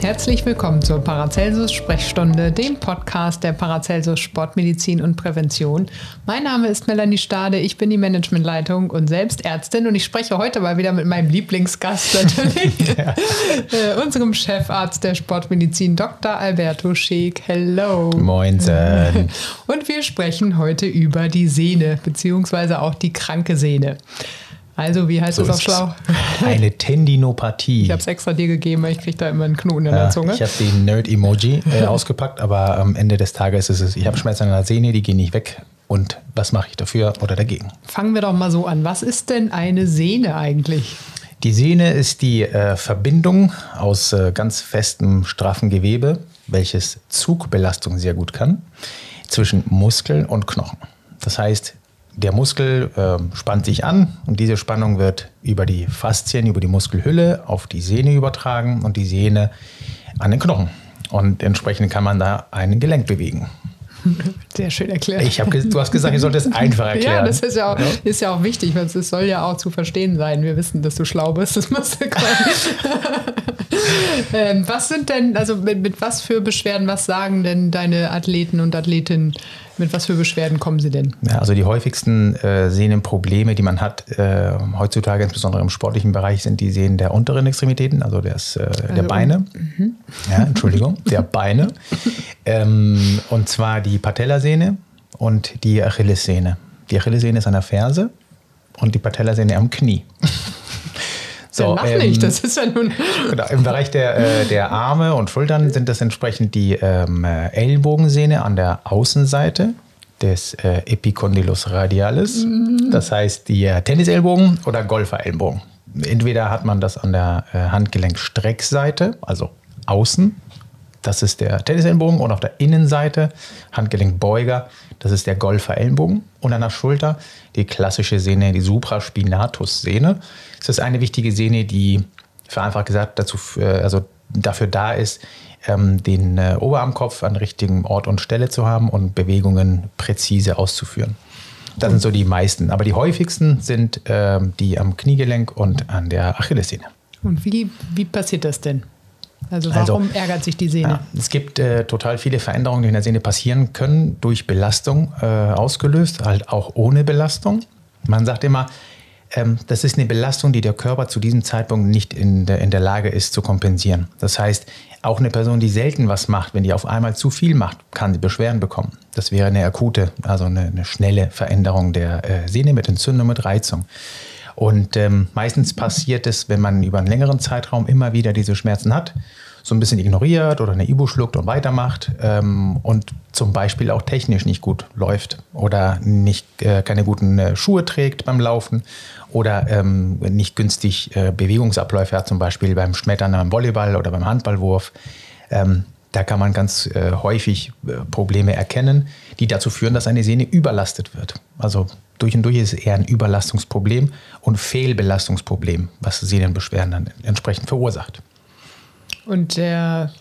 Herzlich willkommen zur Paracelsus Sprechstunde, dem Podcast der Paracelsus Sportmedizin und Prävention. Mein Name ist Melanie Stade, ich bin die Managementleitung und selbst Ärztin und ich spreche heute mal wieder mit meinem Lieblingsgast natürlich, ja. äh, unserem Chefarzt der Sportmedizin, Dr. Alberto Scheek. Hello. Moin. Und wir sprechen heute über die Sehne, beziehungsweise auch die kranke Sehne. Also, wie heißt so das auf schlau? Eine Tendinopathie. Ich habe es extra dir gegeben, weil ich kriege da immer einen Knoten in der Zunge. Ich habe den Nerd-Emoji äh, ausgepackt, aber am Ende des Tages ist es, ich habe Schmerzen an der Sehne, die gehen nicht weg. Und was mache ich dafür oder dagegen? Fangen wir doch mal so an. Was ist denn eine Sehne eigentlich? Die Sehne ist die äh, Verbindung aus äh, ganz festem, straffen Gewebe, welches Zugbelastung sehr gut kann, zwischen Muskel und Knochen. Das heißt, der Muskel äh, spannt sich an und diese Spannung wird über die Faszien, über die Muskelhülle auf die Sehne übertragen und die Sehne an den Knochen. Und entsprechend kann man da ein Gelenk bewegen. Sehr schön erklärt. Ich hab, du hast gesagt, ich sollte es einfach erklären. Ja, das ist ja auch, ist ja auch wichtig, weil es soll ja auch zu verstehen sein. Wir wissen, dass du schlau bist. Das musst du ähm, Was sind denn, also mit, mit was für Beschwerden, was sagen denn deine Athleten und Athletinnen? Mit was für Beschwerden kommen sie denn? Ja, also die häufigsten äh, Sehnenprobleme, die man hat äh, heutzutage, insbesondere im sportlichen Bereich, sind die Sehnen der unteren Extremitäten, also des, äh, also der Beine. Mhm. Ja, Entschuldigung, der Beine. Ähm, und zwar die Patellasehne und die Achillessehne. Die Achillessehne ist an der Ferse und die Patellasehne am Knie. So, lach ähm, nicht, das ist ja nun. Genau, Im Bereich der, äh, der Arme und Schultern sind das entsprechend die ähm, Ellbogensehne an der Außenseite des äh, Epicondylus radialis. Mhm. Das heißt, die äh, Tennisellbogen oder Golferellbogen. Entweder hat man das an der äh, Handgelenkstreckseite, also außen, das ist der Tennisellenbogen und auf der Innenseite Handgelenkbeuger, das ist der Golferellenbogen und an der Schulter die klassische Sehne, die Supraspinatus-Sehne. Das ist eine wichtige Sehne, die vereinfacht gesagt dazu, also dafür da ist, ähm, den äh, Oberarmkopf an richtigem Ort und Stelle zu haben und Bewegungen präzise auszuführen. Das sind so die meisten. Aber die häufigsten sind ähm, die am Kniegelenk und an der Achillessehne. Und wie, wie passiert das denn? Also warum also, ärgert sich die Sehne? Ja, es gibt äh, total viele Veränderungen, die in der Sehne passieren können, durch Belastung äh, ausgelöst, halt auch ohne Belastung. Man sagt immer, ähm, das ist eine Belastung, die der Körper zu diesem Zeitpunkt nicht in der, in der Lage ist zu kompensieren. Das heißt, auch eine Person, die selten was macht, wenn die auf einmal zu viel macht, kann sie Beschwerden bekommen. Das wäre eine akute, also eine, eine schnelle Veränderung der äh, Sehne mit Entzündung, mit Reizung. Und ähm, meistens passiert es, wenn man über einen längeren Zeitraum immer wieder diese Schmerzen hat, so ein bisschen ignoriert oder eine Ibu schluckt und weitermacht ähm, und zum Beispiel auch technisch nicht gut läuft oder nicht, äh, keine guten äh, Schuhe trägt beim Laufen oder ähm, nicht günstig äh, Bewegungsabläufe hat, zum Beispiel beim Schmettern beim Volleyball oder beim Handballwurf. Ähm, da kann man ganz äh, häufig äh, Probleme erkennen, die dazu führen, dass eine Sehne überlastet wird. Also durch und durch ist es eher ein Überlastungsproblem und Fehlbelastungsproblem, was Sehnenbeschwerden dann entsprechend verursacht. Und der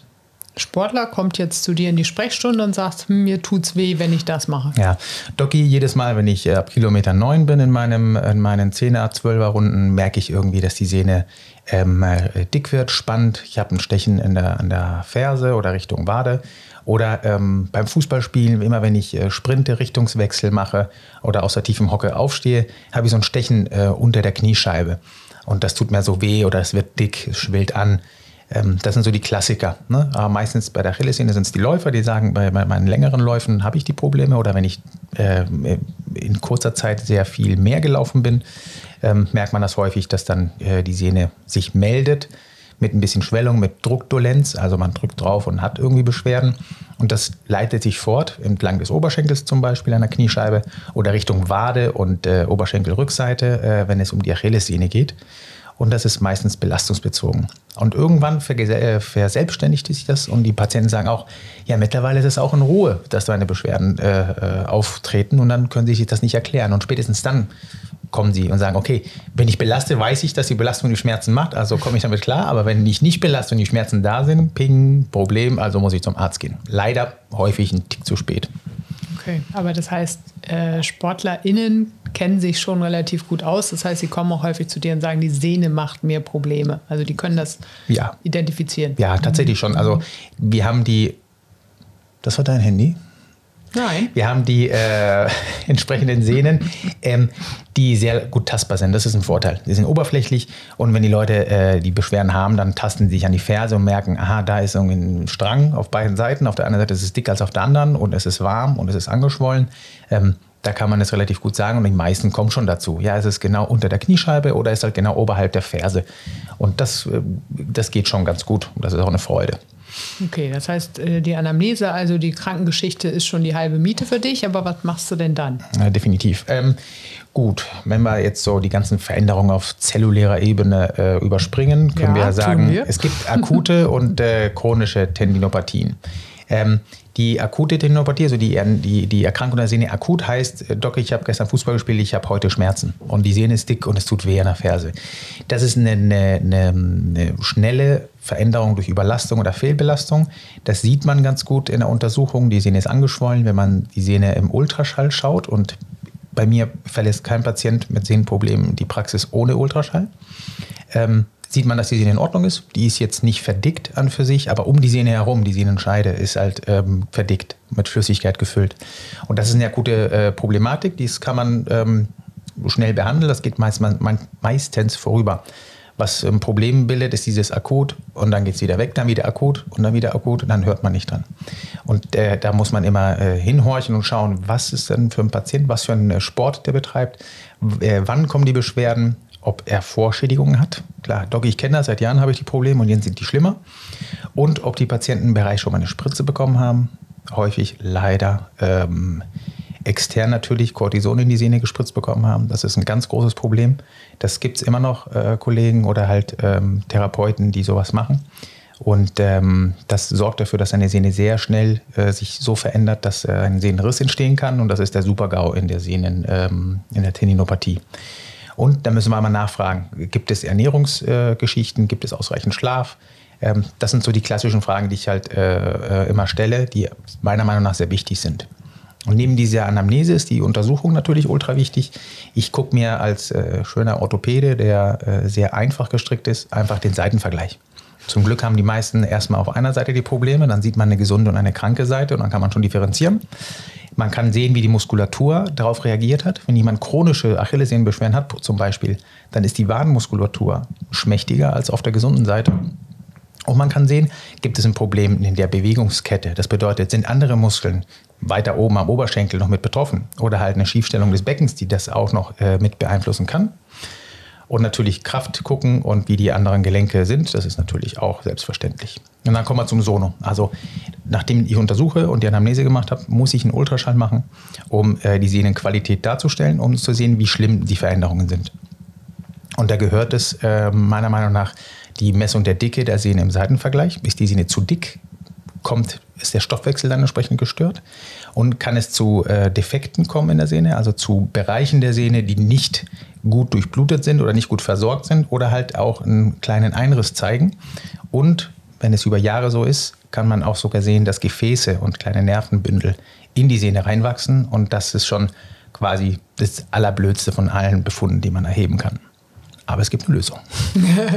Sportler kommt jetzt zu dir in die Sprechstunde und sagt, hm, mir tut's weh, wenn ich das mache. Ja, Doki, jedes Mal, wenn ich ab Kilometer 9 bin in, meinem, in meinen 10er, 12er Runden, merke ich irgendwie, dass die Sehne ähm, äh, dick wird, spannt. Ich habe ein Stechen in der, an der Ferse oder Richtung Wade. Oder ähm, beim Fußballspielen, immer wenn ich äh, Sprinte, Richtungswechsel mache oder aus der tiefen Hocke aufstehe, habe ich so ein Stechen äh, unter der Kniescheibe. Und das tut mir so weh oder es wird dick, es schwillt an. Ähm, das sind so die Klassiker. Ne? Aber meistens bei der Achillessehne sind es die Läufer, die sagen, bei, bei meinen längeren Läufen habe ich die Probleme. Oder wenn ich äh, in kurzer Zeit sehr viel mehr gelaufen bin, ähm, merkt man das häufig, dass dann äh, die Sehne sich meldet mit ein bisschen Schwellung, mit Druckdolenz. Also man drückt drauf und hat irgendwie Beschwerden. Und das leitet sich fort entlang des Oberschenkels zum Beispiel an der Kniescheibe oder Richtung Wade und äh, Oberschenkelrückseite, äh, wenn es um die Achillessehne geht und das ist meistens belastungsbezogen. Und irgendwann äh, verselbstständigt sich das und die Patienten sagen auch, ja, mittlerweile ist es auch in Ruhe, dass deine Beschwerden äh, äh, auftreten und dann können sie sich das nicht erklären. Und spätestens dann kommen sie und sagen, okay, wenn ich belaste, weiß ich, dass die Belastung die Schmerzen macht, also komme ich damit klar. Aber wenn ich nicht belaste und die Schmerzen da sind, ping, Problem, also muss ich zum Arzt gehen. Leider häufig ein Tick zu spät. Okay, aber das heißt, äh, SportlerInnen kennen sich schon relativ gut aus. Das heißt, sie kommen auch häufig zu dir und sagen, die Sehne macht mir Probleme. Also die können das ja. identifizieren. Ja, tatsächlich schon. Also wir haben die. Das war dein Handy? Nein. Wir haben die äh, entsprechenden Sehnen, ähm, die sehr gut tastbar sind. Das ist ein Vorteil. Die sind oberflächlich und wenn die Leute äh, die Beschwerden haben, dann tasten sie sich an die Ferse und merken, aha, da ist irgendwie ein Strang auf beiden Seiten. Auf der einen Seite ist es dicker als auf der anderen und es ist warm und es ist angeschwollen. Ähm, da kann man es relativ gut sagen und die meisten kommen schon dazu. Ja, es ist genau unter der Kniescheibe oder ist halt genau oberhalb der Ferse. Und das, äh, das geht schon ganz gut und das ist auch eine Freude. Okay, das heißt, äh, die Anamnese, also die Krankengeschichte ist schon die halbe Miete für dich, aber was machst du denn dann? Ja, definitiv. Ähm, gut, wenn wir jetzt so die ganzen Veränderungen auf zellulärer Ebene äh, überspringen, können ja, wir ja sagen, wir. es gibt akute und äh, chronische Tendinopathien. Ähm, die akute Tendinopathie, also die, die, die Erkrankung der Sehne akut heißt, äh, Doc, ich habe gestern Fußball gespielt, ich habe heute Schmerzen und die Sehne ist dick und es tut weh an der Ferse. Das ist eine, eine, eine, schnelle Veränderung durch Überlastung oder Fehlbelastung. Das sieht man ganz gut in der Untersuchung. Die Sehne ist angeschwollen, wenn man die Sehne im Ultraschall schaut und bei mir verlässt kein Patient mit Sehnenproblemen die Praxis ohne Ultraschall. Ähm, sieht man, dass die Sehne in Ordnung ist. Die ist jetzt nicht verdickt an für sich, aber um die Sehne herum, die Sehnenscheide, ist halt ähm, verdickt, mit Flüssigkeit gefüllt. Und das ist eine akute äh, Problematik, dies kann man ähm, schnell behandeln, das geht meist, man, meistens vorüber. Was ein Problem bildet, ist dieses akut und dann geht es wieder weg, dann wieder akut und dann wieder akut und dann hört man nicht dran. Und äh, da muss man immer äh, hinhorchen und schauen, was ist denn für ein Patient, was für einen Sport der betreibt, äh, wann kommen die Beschwerden, ob er Vorschädigungen hat. Klar, Doggy, ich kenne das, seit Jahren habe ich die Probleme und jetzt sind die schlimmer. Und ob die Patienten im Bereich schon mal eine Spritze bekommen haben. Häufig leider ähm, extern natürlich Cortison in die Sehne gespritzt bekommen haben. Das ist ein ganz großes Problem. Das gibt es immer noch äh, Kollegen oder halt ähm, Therapeuten, die sowas machen. Und ähm, das sorgt dafür, dass eine Sehne sehr schnell äh, sich so verändert, dass äh, ein Sehnenriss entstehen kann. Und das ist der Supergau in der Sehnen, ähm, in der Tendinopathie. Und da müssen wir mal nachfragen, gibt es Ernährungsgeschichten, gibt es ausreichend Schlaf? Ähm, das sind so die klassischen Fragen, die ich halt äh, äh, immer stelle, die meiner Meinung nach sehr wichtig sind. Und neben dieser Anamnese ist die Untersuchung natürlich ultra wichtig. Ich gucke mir als äh, schöner Orthopäde, der sehr einfach gestrickt ist, einfach den Seitenvergleich. Zum Glück haben die meisten erstmal auf einer Seite die Probleme, dann sieht man eine gesunde und eine kranke Seite und dann kann man schon differenzieren. Man kann sehen, wie die Muskulatur darauf reagiert hat. Wenn jemand chronische Achillessehnenbeschwerden hat, zum Beispiel, dann ist die Wadenmuskulatur schmächtiger als auf der gesunden Seite. Und man kann sehen, gibt es ein Problem in der Bewegungskette. Das bedeutet, sind andere Muskeln weiter oben am Oberschenkel noch mit betroffen oder halt eine Schiefstellung des Beckens, die das auch noch äh, mit beeinflussen kann. Und natürlich Kraft gucken und wie die anderen Gelenke sind. Das ist natürlich auch selbstverständlich. Und dann kommen wir zum Sono. Also nachdem ich untersuche und die Anamnese gemacht habe, muss ich einen Ultraschall machen, um äh, die Sehnenqualität darzustellen, um zu sehen, wie schlimm die Veränderungen sind. Und da gehört es äh, meiner Meinung nach die Messung der Dicke der Sehne im Seitenvergleich. Ist die Sehne zu dick? Kommt, ist der Stoffwechsel dann entsprechend gestört? Und kann es zu äh, Defekten kommen in der Sehne, also zu Bereichen der Sehne, die nicht gut durchblutet sind oder nicht gut versorgt sind oder halt auch einen kleinen Einriss zeigen. Und wenn es über Jahre so ist, kann man auch sogar sehen, dass Gefäße und kleine Nervenbündel in die Sehne reinwachsen. Und das ist schon quasi das Allerblödste von allen Befunden, die man erheben kann. Aber es gibt eine Lösung.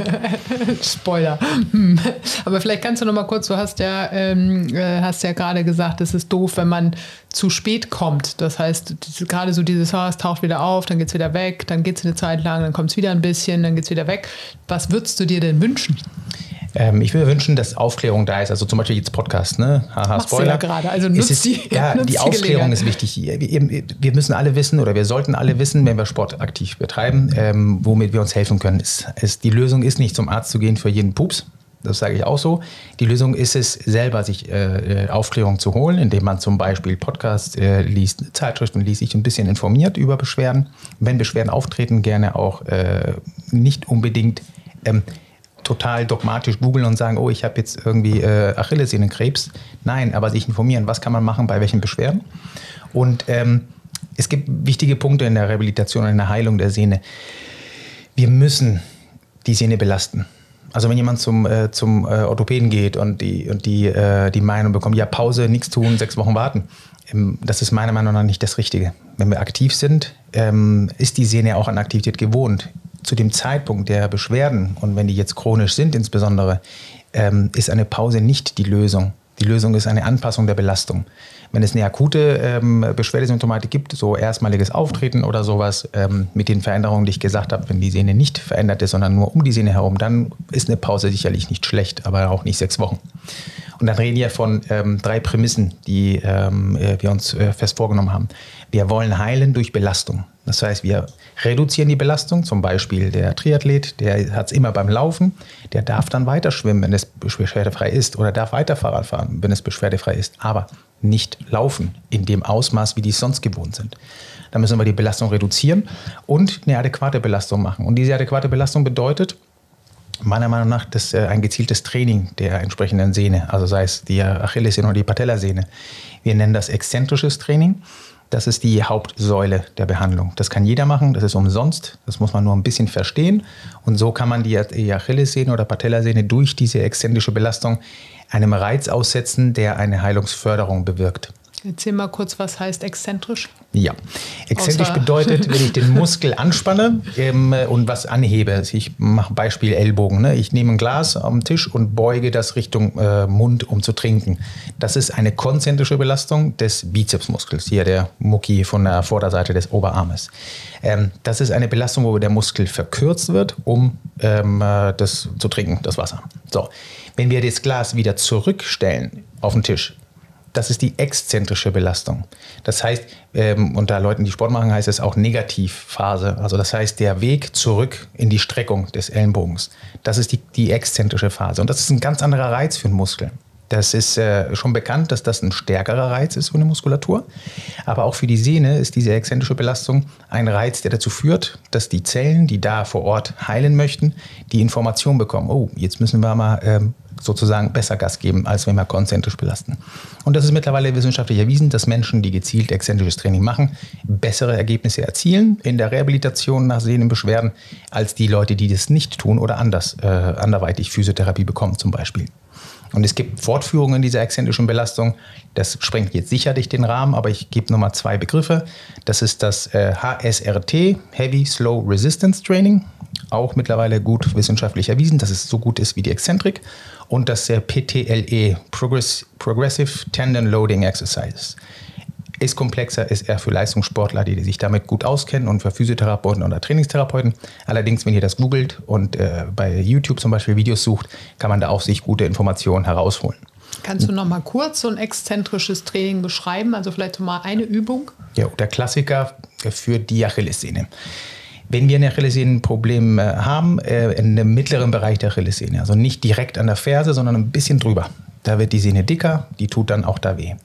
Spoiler. Hm. Aber vielleicht kannst du noch mal kurz, du hast ja, ähm, äh, hast ja gerade gesagt, es ist doof, wenn man zu spät kommt. Das heißt, gerade so dieses, oh, es taucht wieder auf, dann geht es wieder weg, dann geht es eine Zeit lang, dann kommt es wieder ein bisschen, dann geht es wieder weg. Was würdest du dir denn wünschen? Ähm, ich würde wünschen, dass Aufklärung da ist. Also zum Beispiel jetzt Podcast, ne? Haha, Spoiler. ja gerade. Also nutzt ist, die, ja, nutzt die Aufklärung ist wichtig. Wir müssen alle wissen oder wir sollten alle wissen, wenn wir Sport aktiv betreiben, ähm, womit wir uns helfen können. Es, es, die Lösung ist nicht zum Arzt zu gehen für jeden Pups. Das sage ich auch so. Die Lösung ist es, selber sich äh, äh Aufklärung zu holen, indem man zum Beispiel Podcasts äh, liest, Zeitschriften liest, sich ein bisschen informiert über Beschwerden. Wenn Beschwerden auftreten, gerne auch äh, nicht unbedingt ähm, total dogmatisch googeln und sagen, oh, ich habe jetzt irgendwie äh, Achillessehnenkrebs. Nein, aber sich informieren, was kann man machen, bei welchen Beschwerden. Und ähm, es gibt wichtige Punkte in der Rehabilitation und in der Heilung der Sehne. Wir müssen die Sehne belasten. Also wenn jemand zum, äh, zum äh, Orthopäden geht und die, und die, äh, die Meinung bekommt, ja, Pause, nichts tun, sechs Wochen warten, ähm, das ist meiner Meinung nach nicht das Richtige. Wenn wir aktiv sind, ähm, ist die Sehne auch an Aktivität gewohnt. Zu dem Zeitpunkt der Beschwerden und wenn die jetzt chronisch sind insbesondere, ähm, ist eine Pause nicht die Lösung. Die Lösung ist eine Anpassung der Belastung. Wenn es eine akute ähm, Beschwerdesymptomatik gibt, so erstmaliges Auftreten oder sowas, ähm, mit den Veränderungen, die ich gesagt habe, wenn die Sehne nicht verändert ist, sondern nur um die Sehne herum, dann ist eine Pause sicherlich nicht schlecht, aber auch nicht sechs Wochen. Und dann reden wir von ähm, drei Prämissen, die ähm, äh, wir uns äh, fest vorgenommen haben. Wir wollen heilen durch Belastung. Das heißt, wir reduzieren die Belastung. Zum Beispiel der Triathlet, der hat es immer beim Laufen, der darf dann weiter schwimmen, wenn es beschwerdefrei ist, oder darf weiter Fahrrad fahren, wenn es beschwerdefrei ist. Aber nicht laufen in dem Ausmaß, wie die es sonst gewohnt sind. Da müssen wir die Belastung reduzieren und eine adäquate Belastung machen. Und diese adäquate Belastung bedeutet, meiner Meinung nach das, äh, ein gezieltes Training der entsprechenden Sehne, also sei es die Achillessehne oder die Patellasehne. Wir nennen das exzentrisches Training. Das ist die Hauptsäule der Behandlung. Das kann jeder machen, das ist umsonst, das muss man nur ein bisschen verstehen. Und so kann man die Achillessehne oder Patellasehne durch diese exzentrische Belastung einem Reiz aussetzen, der eine Heilungsförderung bewirkt. Erzähl mal kurz, was heißt exzentrisch? Ja, exzentrisch Außer bedeutet, wenn ich den Muskel anspanne ähm, und was anhebe. Ich mache Beispiel Ellbogen. Ne? Ich nehme ein Glas am Tisch und beuge das Richtung äh, Mund, um zu trinken. Das ist eine konzentrische Belastung des Bizepsmuskels, hier der Mucki von der Vorderseite des Oberarmes. Ähm, das ist eine Belastung, wo der Muskel verkürzt wird, um ähm, äh, das zu trinken, das Wasser. So, wenn wir das Glas wieder zurückstellen auf den Tisch, das ist die exzentrische Belastung. Das heißt, ähm, unter Leuten, die Sport machen, heißt es auch Negativphase. Also das heißt, der Weg zurück in die Streckung des Ellenbogens. Das ist die, die exzentrische Phase. Und das ist ein ganz anderer Reiz für den Muskel. Das ist äh, schon bekannt, dass das ein stärkerer Reiz ist für eine Muskulatur. Aber auch für die Sehne ist diese exzentrische Belastung ein Reiz, der dazu führt, dass die Zellen, die da vor Ort heilen möchten, die Information bekommen, oh, jetzt müssen wir mal ähm, sozusagen besser Gas geben, als wenn wir konzentrisch belasten. Und das ist mittlerweile wissenschaftlich erwiesen, dass Menschen, die gezielt exzentrisches Training machen, bessere Ergebnisse erzielen in der Rehabilitation nach Sehnenbeschwerden, als die Leute, die das nicht tun oder anders, äh, anderweitig Physiotherapie bekommen zum Beispiel. Und es gibt Fortführungen dieser exzentrischen Belastung. Das sprengt jetzt sicherlich den Rahmen, aber ich gebe nochmal zwei Begriffe. Das ist das äh, HSRT, Heavy Slow Resistance Training, auch mittlerweile gut wissenschaftlich erwiesen, dass es so gut ist wie die Exzentrik und das PTLE, Progress, Progressive Tendon Loading Exercises. Ist komplexer, ist eher für Leistungssportler, die sich damit gut auskennen und für Physiotherapeuten oder Trainingstherapeuten. Allerdings, wenn ihr das googelt und äh, bei YouTube zum Beispiel Videos sucht, kann man da auch sich gute Informationen herausholen. Kannst du noch mal kurz so ein exzentrisches Training beschreiben? Also vielleicht mal eine Übung? Ja, der Klassiker für die Achillessehne. Wenn wir ein Achillessehnenproblem äh, haben, äh, in dem mittleren Bereich der Achillessehne, also nicht direkt an der Ferse, sondern ein bisschen drüber, da wird die Sehne dicker, die tut dann auch da weh.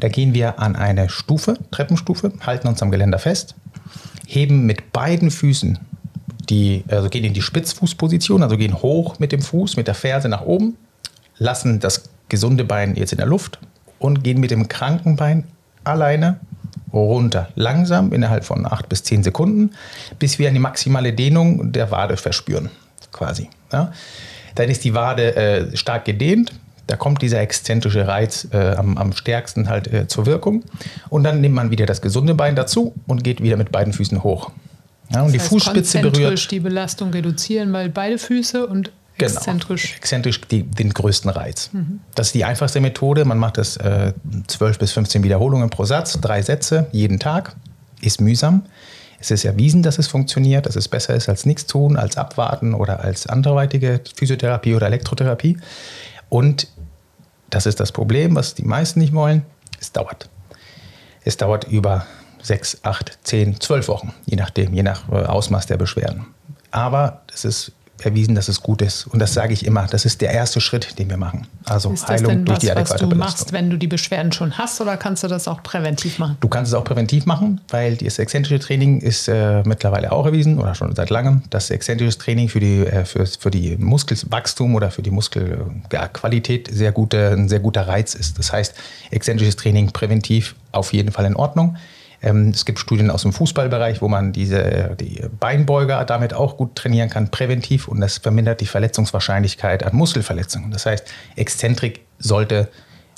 Da gehen wir an eine Stufe, Treppenstufe, halten uns am Geländer fest, heben mit beiden Füßen die, also gehen in die Spitzfußposition, also gehen hoch mit dem Fuß, mit der Ferse nach oben, lassen das gesunde Bein jetzt in der Luft und gehen mit dem kranken Bein alleine runter. Langsam innerhalb von acht bis zehn Sekunden, bis wir eine maximale Dehnung der Wade verspüren, quasi. Ja. Dann ist die Wade äh, stark gedehnt. Da kommt dieser exzentrische Reiz äh, am, am, stärksten halt äh, zur Wirkung. Und dann nimmt man wieder das gesunde Bein dazu und geht wieder mit beiden Füßen hoch. Ja, und das die heißt, Fußspitze berührt. die Belastung reduzieren, weil beide Füße und Genau. Exzentrisch. Exzentrisch die, den größten Reiz. Mhm. Das ist die einfachste Methode. Man macht das äh, 12 bis 15 Wiederholungen pro Satz, drei Sätze jeden Tag. Ist mühsam. Es ist erwiesen, dass es funktioniert, dass es besser ist als nichts tun, als abwarten oder als anderweitige Physiotherapie oder Elektrotherapie. Und das ist das Problem, was die meisten nicht wollen. Es dauert. Es dauert über sechs, acht, zehn, zwölf Wochen, je nachdem, je nach äh, Ausmaß der Beschwerden. Aber es ist erwiesen, dass es gut ist. Und das sage ich immer. Das ist der erste Schritt, den wir machen. Also ist Heilung denn durch was, die adäquate was du Belastung. machst, wenn du die Beschwerden schon hast, oder kannst du das auch präventiv machen? Du kannst es auch präventiv machen, weil das exzentrische Training ist äh, mittlerweile auch erwiesen oder schon seit langem, dass exzentrisches Training für die, äh, für, für die Muskelwachstum oder für die Muskelqualität sehr gute, ein sehr guter Reiz ist. Das heißt, exzentrisches Training präventiv auf jeden Fall in Ordnung. Ähm, es gibt Studien aus dem Fußballbereich, wo man diese die Beinbeuger damit auch gut trainieren kann, präventiv, und das vermindert die Verletzungswahrscheinlichkeit an Muskelverletzungen. Das heißt, Exzentrik sollte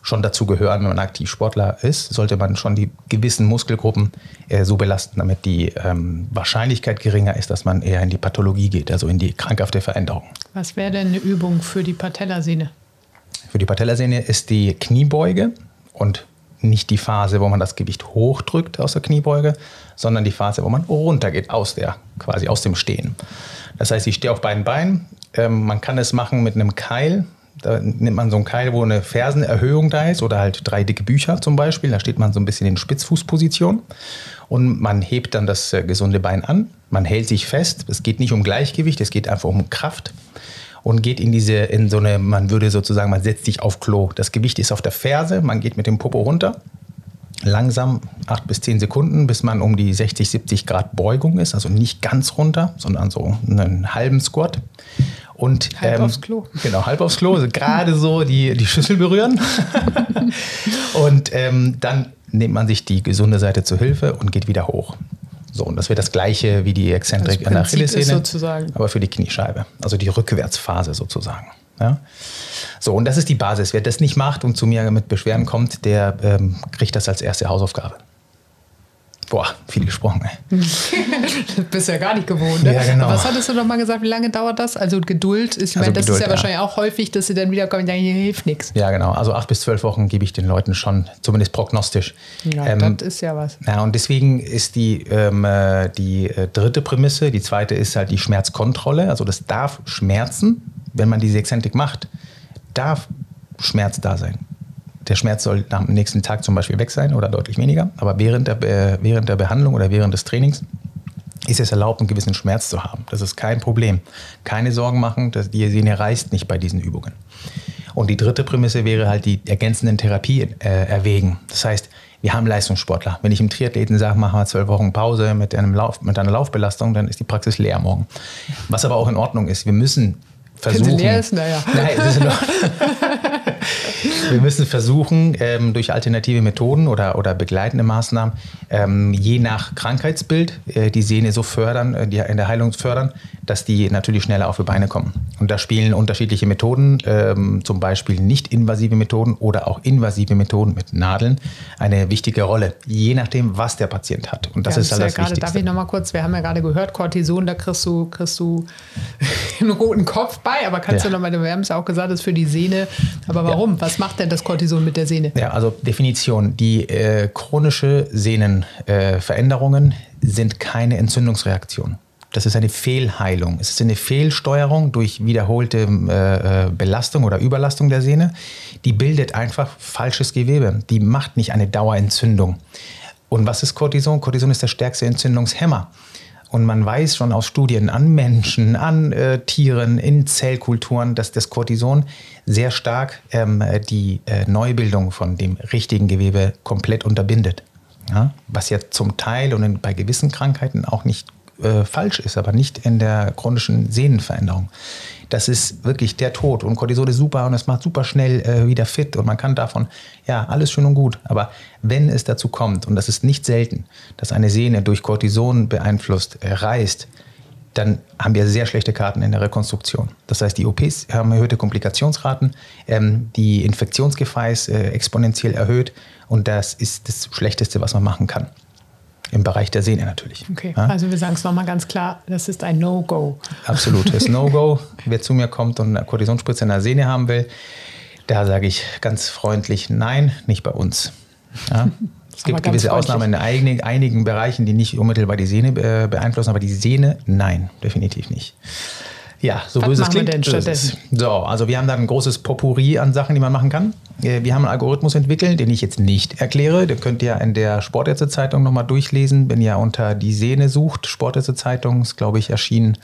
schon dazu gehören, wenn man Aktivsportler ist, sollte man schon die gewissen Muskelgruppen äh, so belasten, damit die ähm, Wahrscheinlichkeit geringer ist, dass man eher in die Pathologie geht, also in die krankhafte Veränderung. Was wäre denn eine Übung für die Patellasehne? Für die Patellasehne ist die Kniebeuge und nicht die Phase, wo man das Gewicht hochdrückt aus der Kniebeuge, sondern die Phase, wo man runtergeht aus der, quasi aus dem Stehen. Das heißt, ich stehe auf beiden Beinen. Ähm, man kann es machen mit einem Keil. Da nimmt man so einen Keil, wo eine Fersenerhöhung da ist oder halt drei dicke Bücher zum Beispiel. Da steht man so ein bisschen in Spitzfußposition und man hebt dann das äh, gesunde Bein an. Man hält sich fest. Es geht nicht um Gleichgewicht, es geht einfach um Kraft und geht in diese, in so eine, man würde sozusagen, man setzt sich auf Klo. Das Gewicht ist auf der Ferse, man geht mit dem Popo runter. Langsam acht bis zehn Sekunden, bis man um die 60, 70 Grad Beugung ist, also nicht ganz runter, sondern so einen halben Squat. Und, halb ähm, aufs Klo. Genau, halb aufs Klo, also gerade so die, die Schüssel berühren. und ähm, dann nimmt man sich die gesunde Seite zur Hilfe und geht wieder hoch. So, und das wäre das gleiche wie die Exzentrik an der Achillessehne, aber für die Kniescheibe, also die Rückwärtsphase sozusagen. Ja? So, und das ist die Basis. Wer das nicht macht und zu mir mit Beschwerden kommt, der ähm, kriegt das als erste Hausaufgabe. Boah, viel gesprochen. Ey. das bist ja gar nicht gewohnt. Ne? Ja, genau. Was hattest du noch mal gesagt? Wie lange dauert das? Also Geduld. Ich meine, also das Geduld, ist ja, ja, wahrscheinlich auch häufig, dass sie dann wiederkommen und sagen, hier hilft nichts. Ja, genau. Also acht bis zwölf Wochen gebe ich den Leuten schon, zumindest prognostisch. Ja, ähm, das ist ja was. Ja, und deswegen ist die, ähm, äh, die äh, dritte Prämisse, die zweite ist halt die Schmerzkontrolle. Also das darf schmerzen, wenn man diese Exzentrik macht, darf Schmerz da sein der Schmerz soll am nächsten Tag zum Beispiel weg sein oder deutlich weniger. Aber während der, äh, während der Behandlung oder während des Trainings ist es erlaubt, einen gewissen Schmerz zu haben. Das ist kein Problem. Keine Sorgen machen, dass die Sehne reißt nicht bei diesen Übungen. Und die dritte Prämisse wäre halt die ergänzenden Therapie äh, erwägen. Das heißt, wir haben Leistungssportler. Wenn ich im Triathleten sage, machen wir zwölf Wochen Pause mit, einem Lauf, mit einer Laufbelastung, dann ist die Praxis leer morgen. Was aber auch in Ordnung ist. Wir müssen versuchen. Wenn sie leer ist, naja. Nein, das ist noch, wir müssen versuchen, ähm, durch alternative Methoden oder, oder begleitende Maßnahmen, ähm, je nach Krankheitsbild, äh, die Sehne so fördern, äh, die in der Heilung fördern, dass die natürlich schneller auf die Beine kommen. Und da spielen unterschiedliche Methoden, ähm, zum Beispiel nicht-invasive Methoden oder auch invasive Methoden mit Nadeln, eine wichtige Rolle, je nachdem, was der Patient hat. Und das ja, ist halt das ja Wichtigste. Darf ich nochmal kurz, wir haben ja gerade gehört, Cortison, da kriegst du, kriegst du einen roten Kopf bei, aber kannst ja. du nochmal, wir haben es ja auch gesagt, das ist für die Sehne. Aber warum? Ja. Was macht denn das Cortison mit der Sehne? Ja, also Definition. Die äh, chronische Sehnenveränderungen äh, sind keine Entzündungsreaktion. Das ist eine Fehlheilung. Es ist eine Fehlsteuerung durch wiederholte äh, äh, Belastung oder Überlastung der Sehne. Die bildet einfach falsches Gewebe. Die macht nicht eine Dauerentzündung. Und was ist Cortison? Cortison ist der stärkste Entzündungshemmer. Und man weiß schon aus Studien an Menschen, an äh, Tieren, in Zellkulturen, dass das Cortison sehr stark ähm, die äh, Neubildung von dem richtigen Gewebe komplett unterbindet. Ja? Was ja zum Teil und in, bei gewissen Krankheiten auch nicht äh, falsch ist, aber nicht in der chronischen Sehnenveränderung das ist wirklich der Tod. Und Cortison ist super und es macht super schnell äh, wieder fit und man kann davon, ja, alles schön und gut. Aber wenn es dazu kommt, und das ist nicht selten, dass eine Sehne durch Cortison beeinflusst äh, reißt, dann haben wir sehr schlechte Karten in der Rekonstruktion. Das heißt, die OPs haben erhöhte Komplikationsraten, ähm, die Infektionsgefahr ist äh, exponentiell erhöht und das ist das Schlechteste, was man machen kann. Im Bereich der Sehne natürlich. Okay, ja? also wir sagen es nochmal ganz klar, das ist ein No-Go. Absolutes No-Go. Wer zu mir kommt und eine Kortisonspritze in der Sehne haben will, da sage ich ganz freundlich, nein, nicht bei uns. Ja? Es gibt gewisse Ausnahmen in einigen, einigen Bereichen, die nicht unmittelbar die Sehne äh, beeinflussen, aber die Sehne, nein, definitiv nicht. Ja, so Was böse es klingt. Wir stattdessen? So, also wir haben da ein großes Potpourri an Sachen, die man machen kann. Äh, wir haben einen Algorithmus entwickelt, den ich jetzt nicht erkläre. Den könnt ihr in der Sportärzte-Zeitung nochmal durchlesen, wenn ihr unter die Sehne sucht. Sportärzte-Zeitung ist, glaube ich, erschienen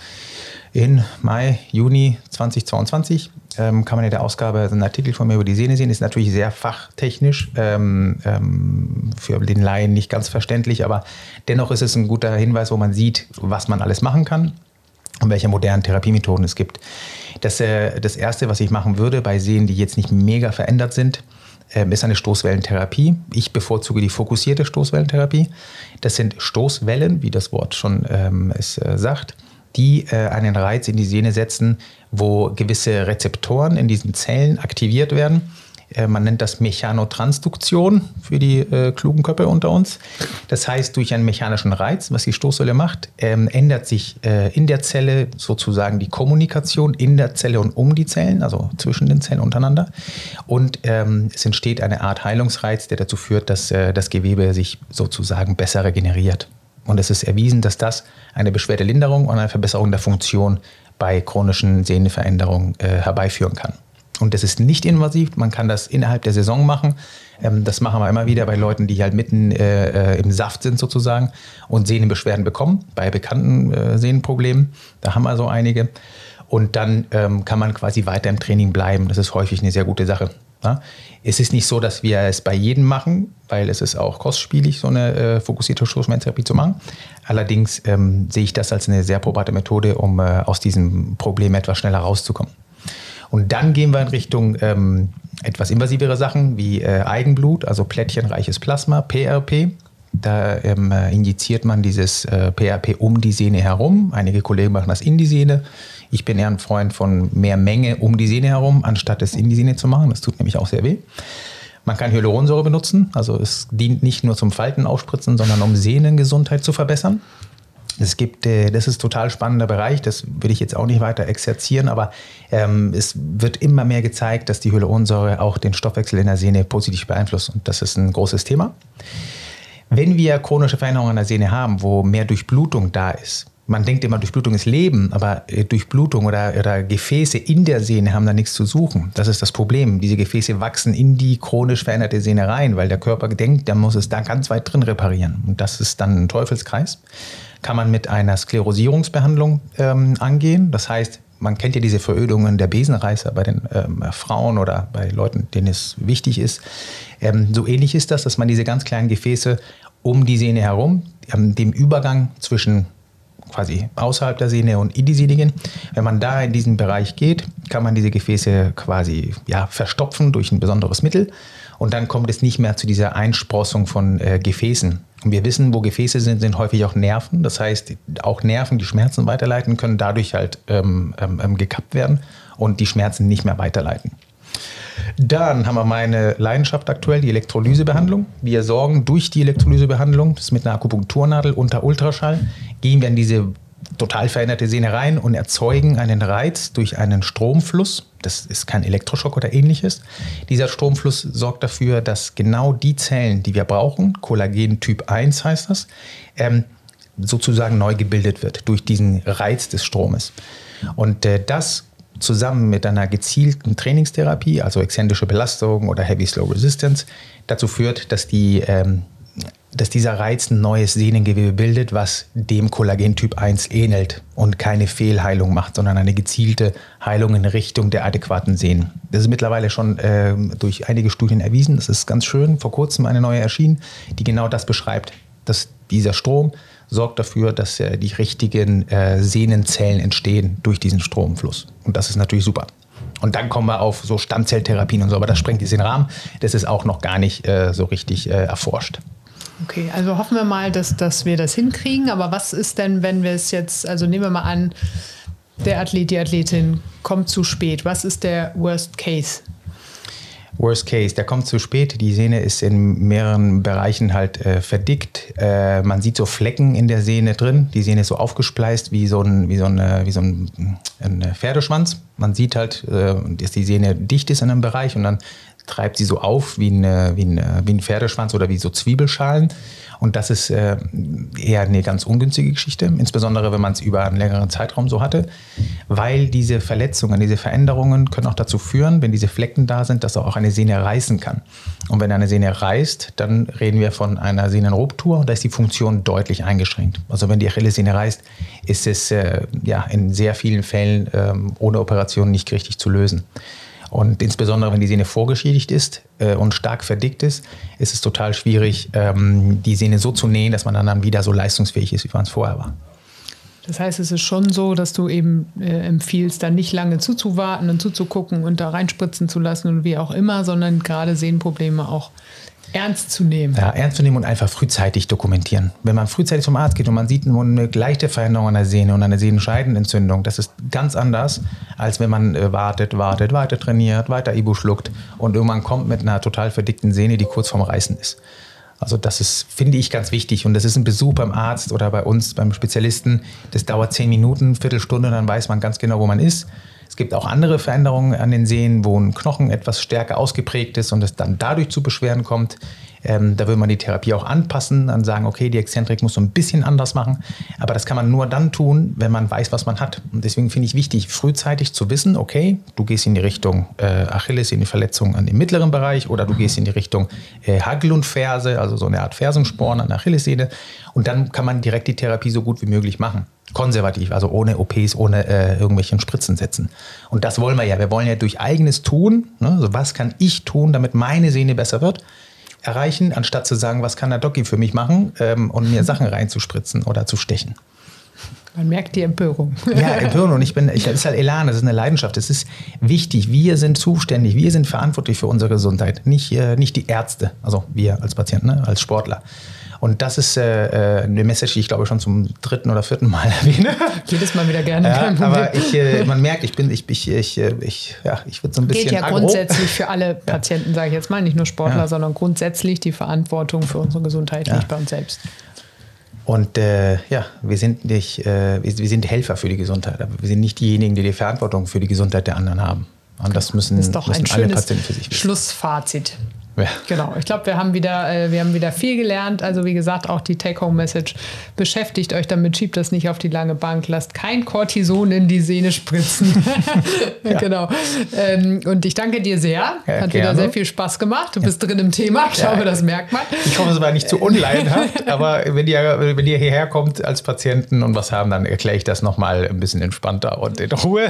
in Mai, Juni 2022. Ähm, kann man in der Ausgabe einen Artikel von mir über die Sehne sehen. Ist natürlich sehr fachtechnisch, ähm, ähm, für den Laien nicht ganz verständlich, aber dennoch ist es ein guter Hinweis, wo man sieht, was man alles machen kann und welche modernen Therapiemethoden es gibt. Das, äh, das Erste, was ich machen würde bei Sehnen, die jetzt nicht mega verändert sind, ähm, ist eine Stoßwellentherapie. Ich bevorzuge die fokussierte Stoßwellentherapie. Das sind Stoßwellen, wie das Wort schon ähm, es äh, sagt, die äh, einen Reiz in die Sehne setzen, wo gewisse Rezeptoren in diesen Zellen aktiviert werden äh, man nennt das Mechanotransduktion für die äh, klugen Köpfe unter uns. Das heißt, durch einen mechanischen Reiz, was die Stoßwelle macht, ähm, ändert sich äh, in der Zelle sozusagen die Kommunikation in der Zelle und um die Zellen, also zwischen den Zellen untereinander. Und ähm, es entsteht eine Art Heilungsreiz, der dazu führt, dass äh, das Gewebe sich sozusagen besser regeneriert. Und es ist erwiesen, dass das eine Beschwerdelinderung und eine Verbesserung der Funktion bei chronischen Sehnenveränderungen äh, herbeiführen kann. Und das ist nicht invasiv, man kann das innerhalb der Saison machen. Ähm, das machen wir immer wieder bei Leuten, die halt mitten äh, äh, im Saft sind sozusagen und Sehnenbeschwerden bekommen, bei bekannten äh, Sehnenproblemen. Da haben wir so einige. Und dann ähm, kann man quasi weiter im Training bleiben. Das ist häufig eine sehr gute Sache. Ja? Es ist nicht so, dass wir es bei jedem machen, weil es ist auch kostspielig, so eine äh, fokussierte Stoßschmerztherapie zu machen. Allerdings ähm, sehe ich das als eine sehr probate Methode, um äh, aus diesem Problem etwas schneller rauszukommen. Und dann gehen wir in Richtung ähm, etwas invasivere Sachen wie äh, Eigenblut, also plättchenreiches Plasma, PRP. Da ähm, äh, injiziert man dieses äh, PRP um die Sehne herum. Einige Kollegen machen das in die Sehne. Ich bin eher ein Freund von mehr Menge um die Sehne herum, anstatt es in die Sehne zu machen. Das tut nämlich auch sehr weh. Man kann Hyaluronsäure benutzen, also es dient nicht nur zum Falten aufspritzen, sondern um Sehnengesundheit zu verbessern. Es gibt, äh, das ist ein total spannender Bereich, das will ich jetzt auch nicht weiter exerzieren, aber ähm, es wird immer mehr gezeigt, dass die Hyaluronsäure auch den Stoffwechsel in der Sehne positiv beeinflusst und das ist ein großes Thema. Wenn wir chronische Veränderungen an der Sehne haben, wo mehr Durchblutung da ist, man denkt immer, Durchblutung ist Leben, aber äh, Durchblutung oder, oder Gefäße in der Sehne haben da nichts zu suchen. Das ist das Problem. Diese Gefäße wachsen in die chronisch veränderte Sehne rein, weil der Körper denkt, der muss es da ganz weit drin reparieren. Und das ist dann ein Teufelskreis kann man mit einer Sklerosierungsbehandlung ähm, angehen. Das heißt, man kennt ja diese Verödungen der Besenreißer bei den ähm, Frauen oder bei Leuten, denen es wichtig ist. Ähm, so ähnlich ist das, dass man diese ganz kleinen Gefäße um die Sehne herum, ähm, dem Übergang zwischen quasi außerhalb der Sehne und in die Sehne gehen. Wenn man da in diesen Bereich geht, kann man diese Gefäße quasi ja, verstopfen durch ein besonderes Mittel und dann kommt es nicht mehr zu dieser Einsprossung von äh, Gefäßen. Und wir wissen, wo Gefäße sind, sind häufig auch Nerven. Das heißt, auch Nerven, die Schmerzen weiterleiten, können dadurch halt ähm, ähm, ähm, gekappt werden und die Schmerzen nicht mehr weiterleiten. Dann haben wir meine Leidenschaft aktuell, die Elektrolysebehandlung. Wir sorgen durch die Elektrolysebehandlung, das ist mit einer Akupunkturnadel unter Ultraschall, gehen wir in diese total veränderte Sehne rein und erzeugen einen Reiz durch einen Stromfluss. Das ist kein Elektroschock oder ähnliches. Dieser Stromfluss sorgt dafür, dass genau die Zellen, die wir brauchen, Kollagen Typ 1 heißt das, ähm, sozusagen neu gebildet wird durch diesen Reiz des Stromes. Und äh, das zusammen mit einer gezielten Trainingstherapie, also exzentrische Belastung oder Heavy Slow Resistance, dazu führt, dass die ähm, dass dieser Reiz ein neues Sehnengewebe bildet, was dem Kollagentyp 1 ähnelt und keine Fehlheilung macht, sondern eine gezielte Heilung in Richtung der adäquaten Sehnen. Das ist mittlerweile schon äh, durch einige Studien erwiesen. Das ist ganz schön. Vor kurzem eine neue erschienen, die genau das beschreibt, dass dieser Strom sorgt dafür, dass äh, die richtigen äh, Sehnenzellen entstehen durch diesen Stromfluss. Und das ist natürlich super. Und dann kommen wir auf so Stammzelltherapien und so, aber das sprengt jetzt den Rahmen. Das ist auch noch gar nicht äh, so richtig äh, erforscht. Okay, also hoffen wir mal, dass, dass wir das hinkriegen. Aber was ist denn, wenn wir es jetzt, also nehmen wir mal an, der Athlet, die Athletin kommt zu spät. Was ist der Worst Case? Worst Case, der kommt zu spät. Die Sehne ist in mehreren Bereichen halt äh, verdickt. Äh, man sieht so Flecken in der Sehne drin. Die Sehne ist so aufgespleist wie so ein, wie so ein, wie so ein, ein Pferdeschwanz. Man sieht halt, äh, dass die Sehne dicht ist in einem Bereich und dann treibt sie so auf wie, eine, wie, eine, wie ein Pferdeschwanz oder wie so Zwiebelschalen. Und das ist äh, eher eine ganz ungünstige Geschichte, insbesondere wenn man es über einen längeren Zeitraum so hatte, weil diese Verletzungen, diese Veränderungen können auch dazu führen, wenn diese Flecken da sind, dass auch eine Sehne reißen kann. Und wenn eine Sehne reißt, dann reden wir von einer Sehnenruptur und da ist die Funktion deutlich eingeschränkt. Also wenn die Achillessehne reißt, ist es äh, ja, in sehr vielen Fällen äh, ohne Operation nicht richtig zu lösen. Und insbesondere, wenn die Sehne vorgeschädigt ist äh, und stark verdickt ist, ist es total schwierig, ähm, die Sehne so zu nähen, dass man dann, dann wieder so leistungsfähig ist, wie man es vorher war. Das heißt, es ist schon so, dass du eben äh, empfiehlst, dann nicht lange zuzuwarten und zuzugucken und da reinspritzen zu lassen und wie auch immer, sondern gerade Sehnenprobleme auch ernst zu nehmen. Ja, ernst zu nehmen und einfach frühzeitig dokumentieren. Wenn man frühzeitig zum Arzt geht und man sieht nur eine leichte Veränderung an der Sehne und eine Sehnenscheidenentzündung, das ist ganz anders, als wenn man äh, wartet, wartet, weiter trainiert, weiter Ibu schluckt und irgendwann kommt mit einer total verdickten Sehne, die kurz vorm Reißen ist. Also das ist, finde ich, ganz wichtig. Und das ist ein Besuch beim Arzt oder bei uns, beim Spezialisten. Das dauert zehn Minuten, Viertelstunde, dann weiß man ganz genau, wo man ist. Es gibt auch andere Veränderungen an den Sehnen, wo ein Knochen etwas stärker ausgeprägt ist und es dann dadurch zu Beschwerden kommt. Ähm, da will man die Therapie auch anpassen, dann sagen, okay, die Exzentrik muss so ein bisschen anders machen. Aber das kann man nur dann tun, wenn man weiß, was man hat. Und deswegen finde ich wichtig, frühzeitig zu wissen, okay, du gehst in die Richtung äh, Achilles, in die Verletzung an dem mittleren Bereich oder du gehst in die Richtung äh, Hagel und Ferse, also so eine Art Fersensporn an der Achillessehne. Und dann kann man direkt die Therapie so gut wie möglich machen konservativ, also ohne OPs, ohne äh, irgendwelchen Spritzen setzen. Und das wollen wir ja. Wir wollen ja durch eigenes Tun, ne, also was kann ich tun, damit meine Sehne besser wird, erreichen, anstatt zu sagen, was kann der Doki für mich machen ähm, und mir Sachen reinzuspritzen oder zu stechen. Man merkt die Empörung. Ja, Empörung. Und ich bin, ich, das ist halt Elan, das ist eine Leidenschaft. Das ist wichtig. Wir sind zuständig, wir sind verantwortlich für unsere Gesundheit. Nicht, äh, nicht die Ärzte, also wir als Patienten, ne, als Sportler. Und das ist äh, äh, eine Message, die ich glaube schon zum dritten oder vierten Mal erwähne. Jedes Mal wieder gerne. Ja, aber ich, äh, man merkt, ich bin, ich, ich, ich, äh, ich, ja, ich würde so ein bisschen. Geht ja aggro. grundsätzlich für alle Patienten, sage ich jetzt mal, nicht nur Sportler, Ja. sondern grundsätzlich die Verantwortung für unsere Gesundheit liegt bei uns selbst. Und äh, ja, wir sind nicht, äh, wir, wir sind Helfer für die Gesundheit, aber wir sind nicht diejenigen, die die Verantwortung für die Gesundheit der anderen haben. Und das müssen, Das ist doch müssen ein alle schönes Patienten für sich wissen. Schlussfazit. Ja. Genau, ich glaube, wir haben wieder, äh, wir haben wieder viel gelernt. Also wie gesagt, auch die Take-Home-Message. Beschäftigt euch damit, schiebt das nicht auf die lange Bank, lasst kein Cortison in die Sehne spritzen. Genau. Ähm, und ich danke dir sehr. Ja, Hat wieder gerne. sehr viel Spaß gemacht. Du bist drin im Thema. Ich glaube, das merkt man. Ich hoffe, es war nicht zu unleidenhaft, aber wenn ihr, wenn ihr hierher kommt als Patienten und was haben, dann erkläre ich das nochmal ein bisschen entspannter und in Ruhe.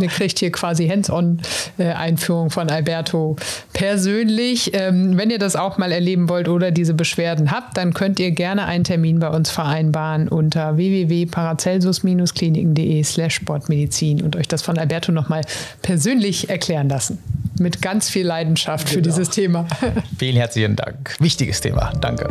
Ihr kriegt hier quasi Hands-on-Einführung von Alberto persönlich. Ähm, wenn ihr das auch mal erleben wollt oder diese Beschwerden habt, dann könnt ihr gerne einen Termin bei uns vereinbaren unter www.paracelsus-kliniken.de slash Sportmedizin und euch das von Alberto nochmal persönlich erklären lassen. Mit ganz viel Leidenschaft für Genau. dieses Thema. Vielen herzlichen Dank. Wichtiges Thema. Danke.